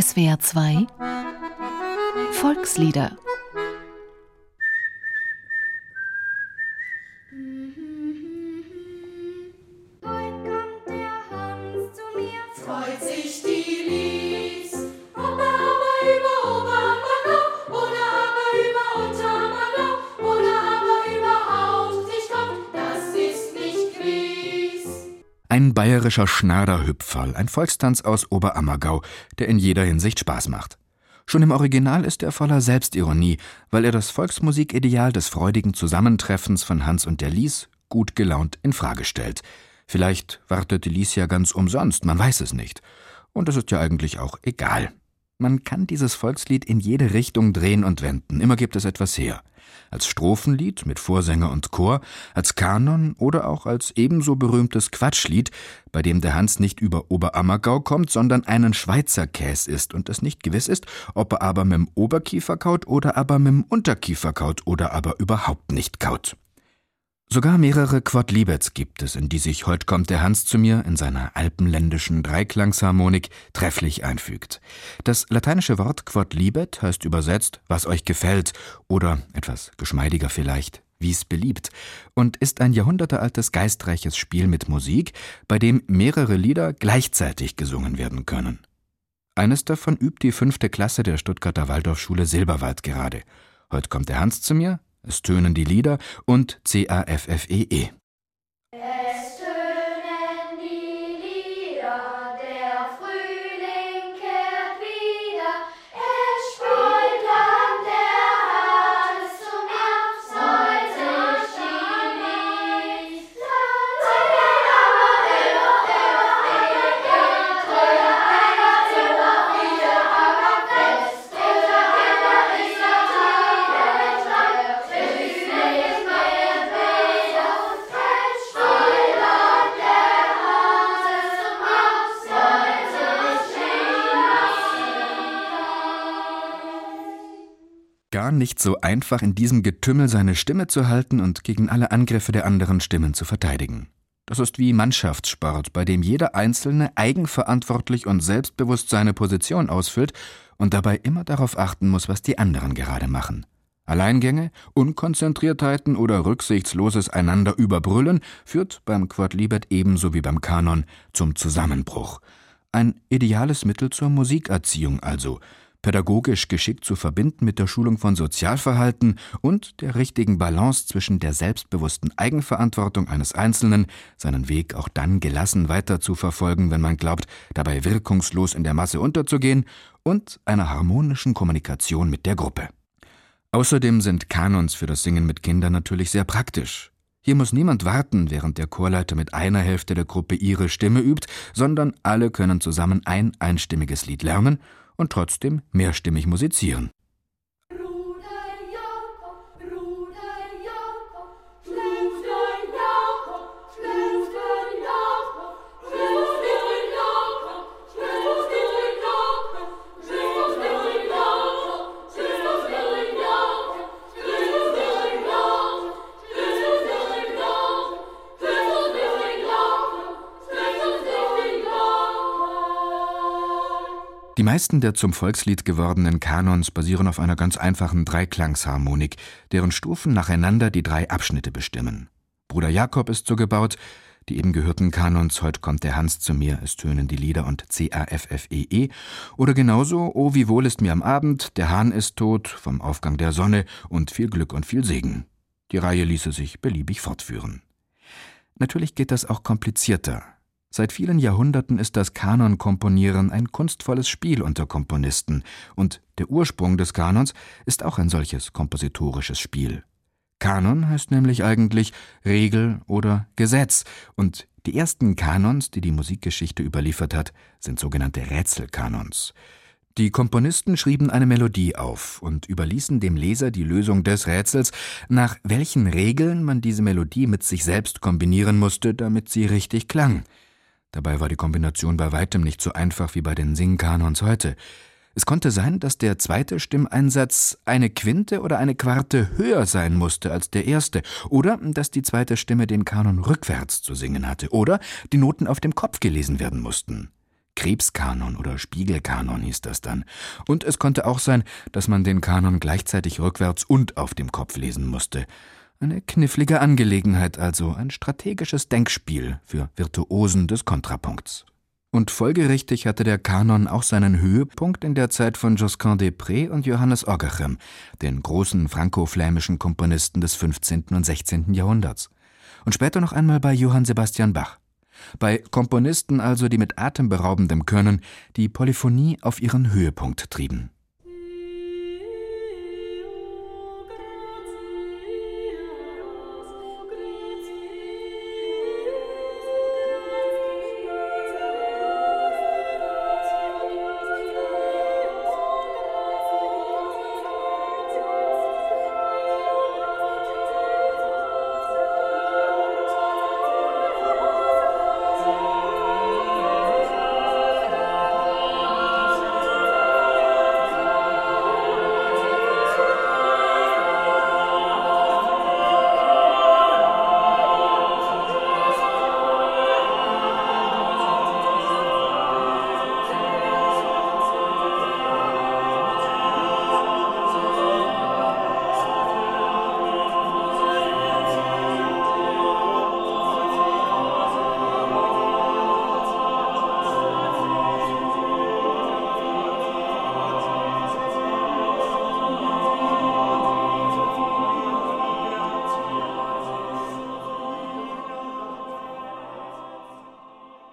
SWR 2 Volkslieder Ein bayerischer Schnaderhüpferl, ein Volkstanz aus Oberammergau, der in jeder Hinsicht Spaß macht. Schon im Original ist er voller Selbstironie, weil er das Volksmusikideal des freudigen Zusammentreffens von Hans und der Lies gut gelaunt in Frage stellt. Vielleicht wartet die Lies ja ganz umsonst, man weiß es nicht. Und es ist ja eigentlich auch egal. Man kann dieses Volkslied in jede Richtung drehen und wenden, immer gibt es etwas her. Als Strophenlied mit Vorsänger und Chor, als Kanon oder auch als ebenso berühmtes Quatschlied, bei dem der Hans nicht über Oberammergau kommt, sondern einen Schweizer Käs isst und es nicht gewiss ist, ob er aber mit dem Oberkiefer kaut oder aber mit dem Unterkiefer kaut oder aber überhaupt nicht kaut. Sogar mehrere Quodlibets gibt es, in die sich Heut kommt der Hans zu mir in seiner alpenländischen Dreiklangsharmonik trefflich einfügt. Das lateinische Wort Quodlibet heißt übersetzt, was euch gefällt, oder etwas geschmeidiger vielleicht, wie's beliebt, und ist ein jahrhundertealtes geistreiches Spiel mit Musik, bei dem mehrere Lieder gleichzeitig gesungen werden können. Eines davon übt die fünfte Klasse der Stuttgarter Waldorfschule Silberwald gerade. Heut kommt der Hans zu mir, es tönen die Lieder und C-A-F-F-E-E. Nicht so einfach, in diesem Getümmel seine Stimme zu halten und gegen alle Angriffe der anderen Stimmen zu verteidigen. Das ist wie Mannschaftssport, bei dem jeder Einzelne eigenverantwortlich und selbstbewusst seine Position ausfüllt und dabei immer darauf achten muss, was die anderen gerade machen. Alleingänge, Unkonzentriertheiten oder rücksichtsloses Einander überbrüllen führt beim Quadlibet ebenso wie beim Kanon zum Zusammenbruch. Ein ideales Mittel zur Musikerziehung also, pädagogisch geschickt zu verbinden mit der Schulung von Sozialverhalten und der richtigen Balance zwischen der selbstbewussten Eigenverantwortung eines Einzelnen, seinen Weg auch dann gelassen weiter zu verfolgen, wenn man glaubt, dabei wirkungslos in der Masse unterzugehen, und einer harmonischen Kommunikation mit der Gruppe. Außerdem sind Kanons für das Singen mit Kindern natürlich sehr praktisch. Hier muss niemand warten, während der Chorleiter mit einer Hälfte der Gruppe ihre Stimme übt, sondern alle können zusammen ein einstimmiges Lied lernen und trotzdem mehrstimmig musizieren. Die meisten der zum Volkslied gewordenen Kanons basieren auf einer ganz einfachen Dreiklangsharmonik, deren Stufen nacheinander die drei Abschnitte bestimmen. Bruder Jakob ist so gebaut, die eben gehörten Kanons Heut kommt der Hans zu mir, es tönen die Lieder und C-A-F-F-E-E -E, oder genauso Oh, wie wohl ist mir am Abend, der Hahn ist tot, vom Aufgang der Sonne und viel Glück und viel Segen. Die Reihe ließe sich beliebig fortführen. Natürlich geht das auch komplizierter. Seit vielen Jahrhunderten ist das Kanonkomponieren ein kunstvolles Spiel unter Komponisten, und der Ursprung des Kanons ist auch ein solches kompositorisches Spiel. Kanon heißt nämlich eigentlich Regel oder Gesetz, und die ersten Kanons, die die Musikgeschichte überliefert hat, sind sogenannte Rätselkanons. Die Komponisten schrieben eine Melodie auf und überließen dem Leser die Lösung des Rätsels, nach welchen Regeln man diese Melodie mit sich selbst kombinieren musste, damit sie richtig klang. Dabei war die Kombination bei weitem nicht so einfach wie bei den Singkanons heute. Es konnte sein, dass der zweite Stimmeinsatz eine Quinte oder eine Quarte höher sein musste als der erste, oder dass die zweite Stimme den Kanon rückwärts zu singen hatte, oder die Noten auf dem Kopf gelesen werden mussten. Krebskanon oder Spiegelkanon hieß das dann. Und es konnte auch sein, dass man den Kanon gleichzeitig rückwärts und auf dem Kopf lesen musste. Eine knifflige Angelegenheit also, ein strategisches Denkspiel für Virtuosen des Kontrapunkts. Und folgerichtig hatte der Kanon auch seinen Höhepunkt in der Zeit von Josquin des Prés und Johannes Ogerchem, den großen franco-flämischen Komponisten des 15. und 16. Jahrhunderts. Und später noch einmal bei Johann Sebastian Bach. Bei Komponisten also, die mit atemberaubendem Können die Polyphonie auf ihren Höhepunkt trieben.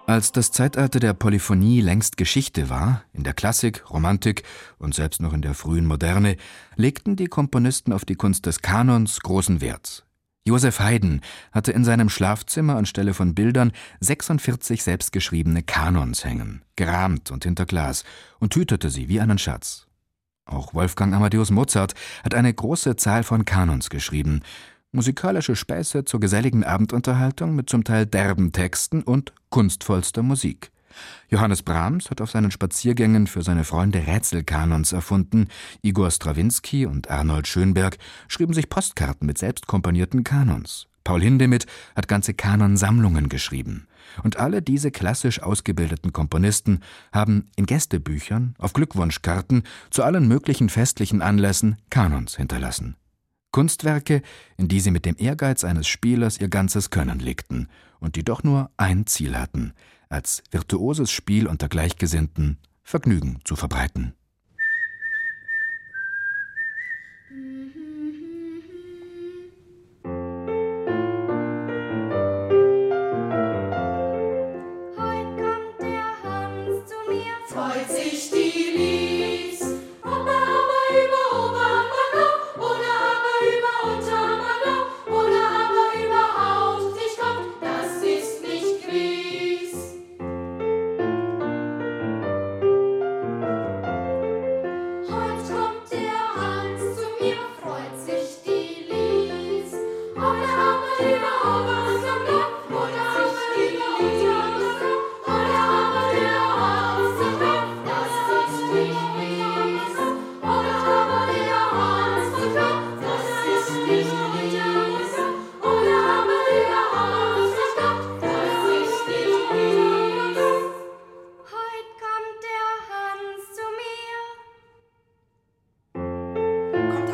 Als das Zeitalter der Polyphonie längst Geschichte war, in der Klassik, Romantik und selbst noch in der frühen Moderne, legten die Komponisten auf die Kunst des Kanons großen Wert. Josef Haydn hatte in seinem Schlafzimmer anstelle von Bildern 46 selbstgeschriebene Kanons hängen, gerahmt und hinter Glas, und hütete sie wie einen Schatz. Auch Wolfgang Amadeus Mozart hat eine große Zahl von Kanons geschrieben, musikalische Späße zur geselligen Abendunterhaltung mit zum Teil derben Texten und kunstvollster Musik. Johannes Brahms hat auf seinen Spaziergängen für seine Freunde Rätselkanons erfunden, Igor Strawinski und Arnold Schönberg schrieben sich Postkarten mit selbstkomponierten Kanons. Paul Hindemith hat ganze Kanonsammlungen geschrieben. Und alle diese klassisch ausgebildeten Komponisten haben in Gästebüchern, auf Glückwunschkarten, zu allen möglichen festlichen Anlässen Kanons hinterlassen. Kunstwerke, in die sie mit dem Ehrgeiz eines Spielers ihr ganzes Können legten und die doch nur ein Ziel hatten, als virtuoses Spiel unter Gleichgesinnten Vergnügen zu verbreiten.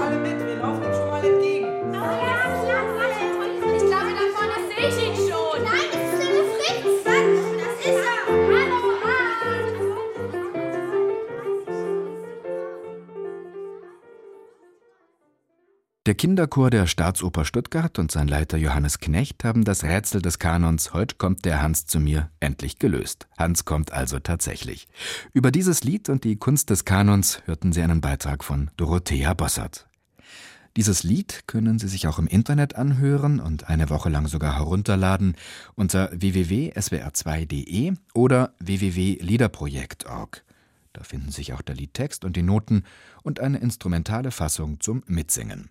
alle mit, wir laufen Der Kinderchor der Staatsoper Stuttgart und sein Leiter Johannes Knecht haben das Rätsel des Kanons Heute kommt der Hans zu mir endlich gelöst. Hans kommt also tatsächlich. Über dieses Lied und die Kunst des Kanons hörten Sie einen Beitrag von Dorothea Bossert. Dieses Lied können Sie sich auch im Internet anhören und eine Woche lang sogar herunterladen unter www.swr2.de oder www.liederprojekt.org. Da finden sich auch der Liedtext und die Noten und eine instrumentale Fassung zum Mitsingen.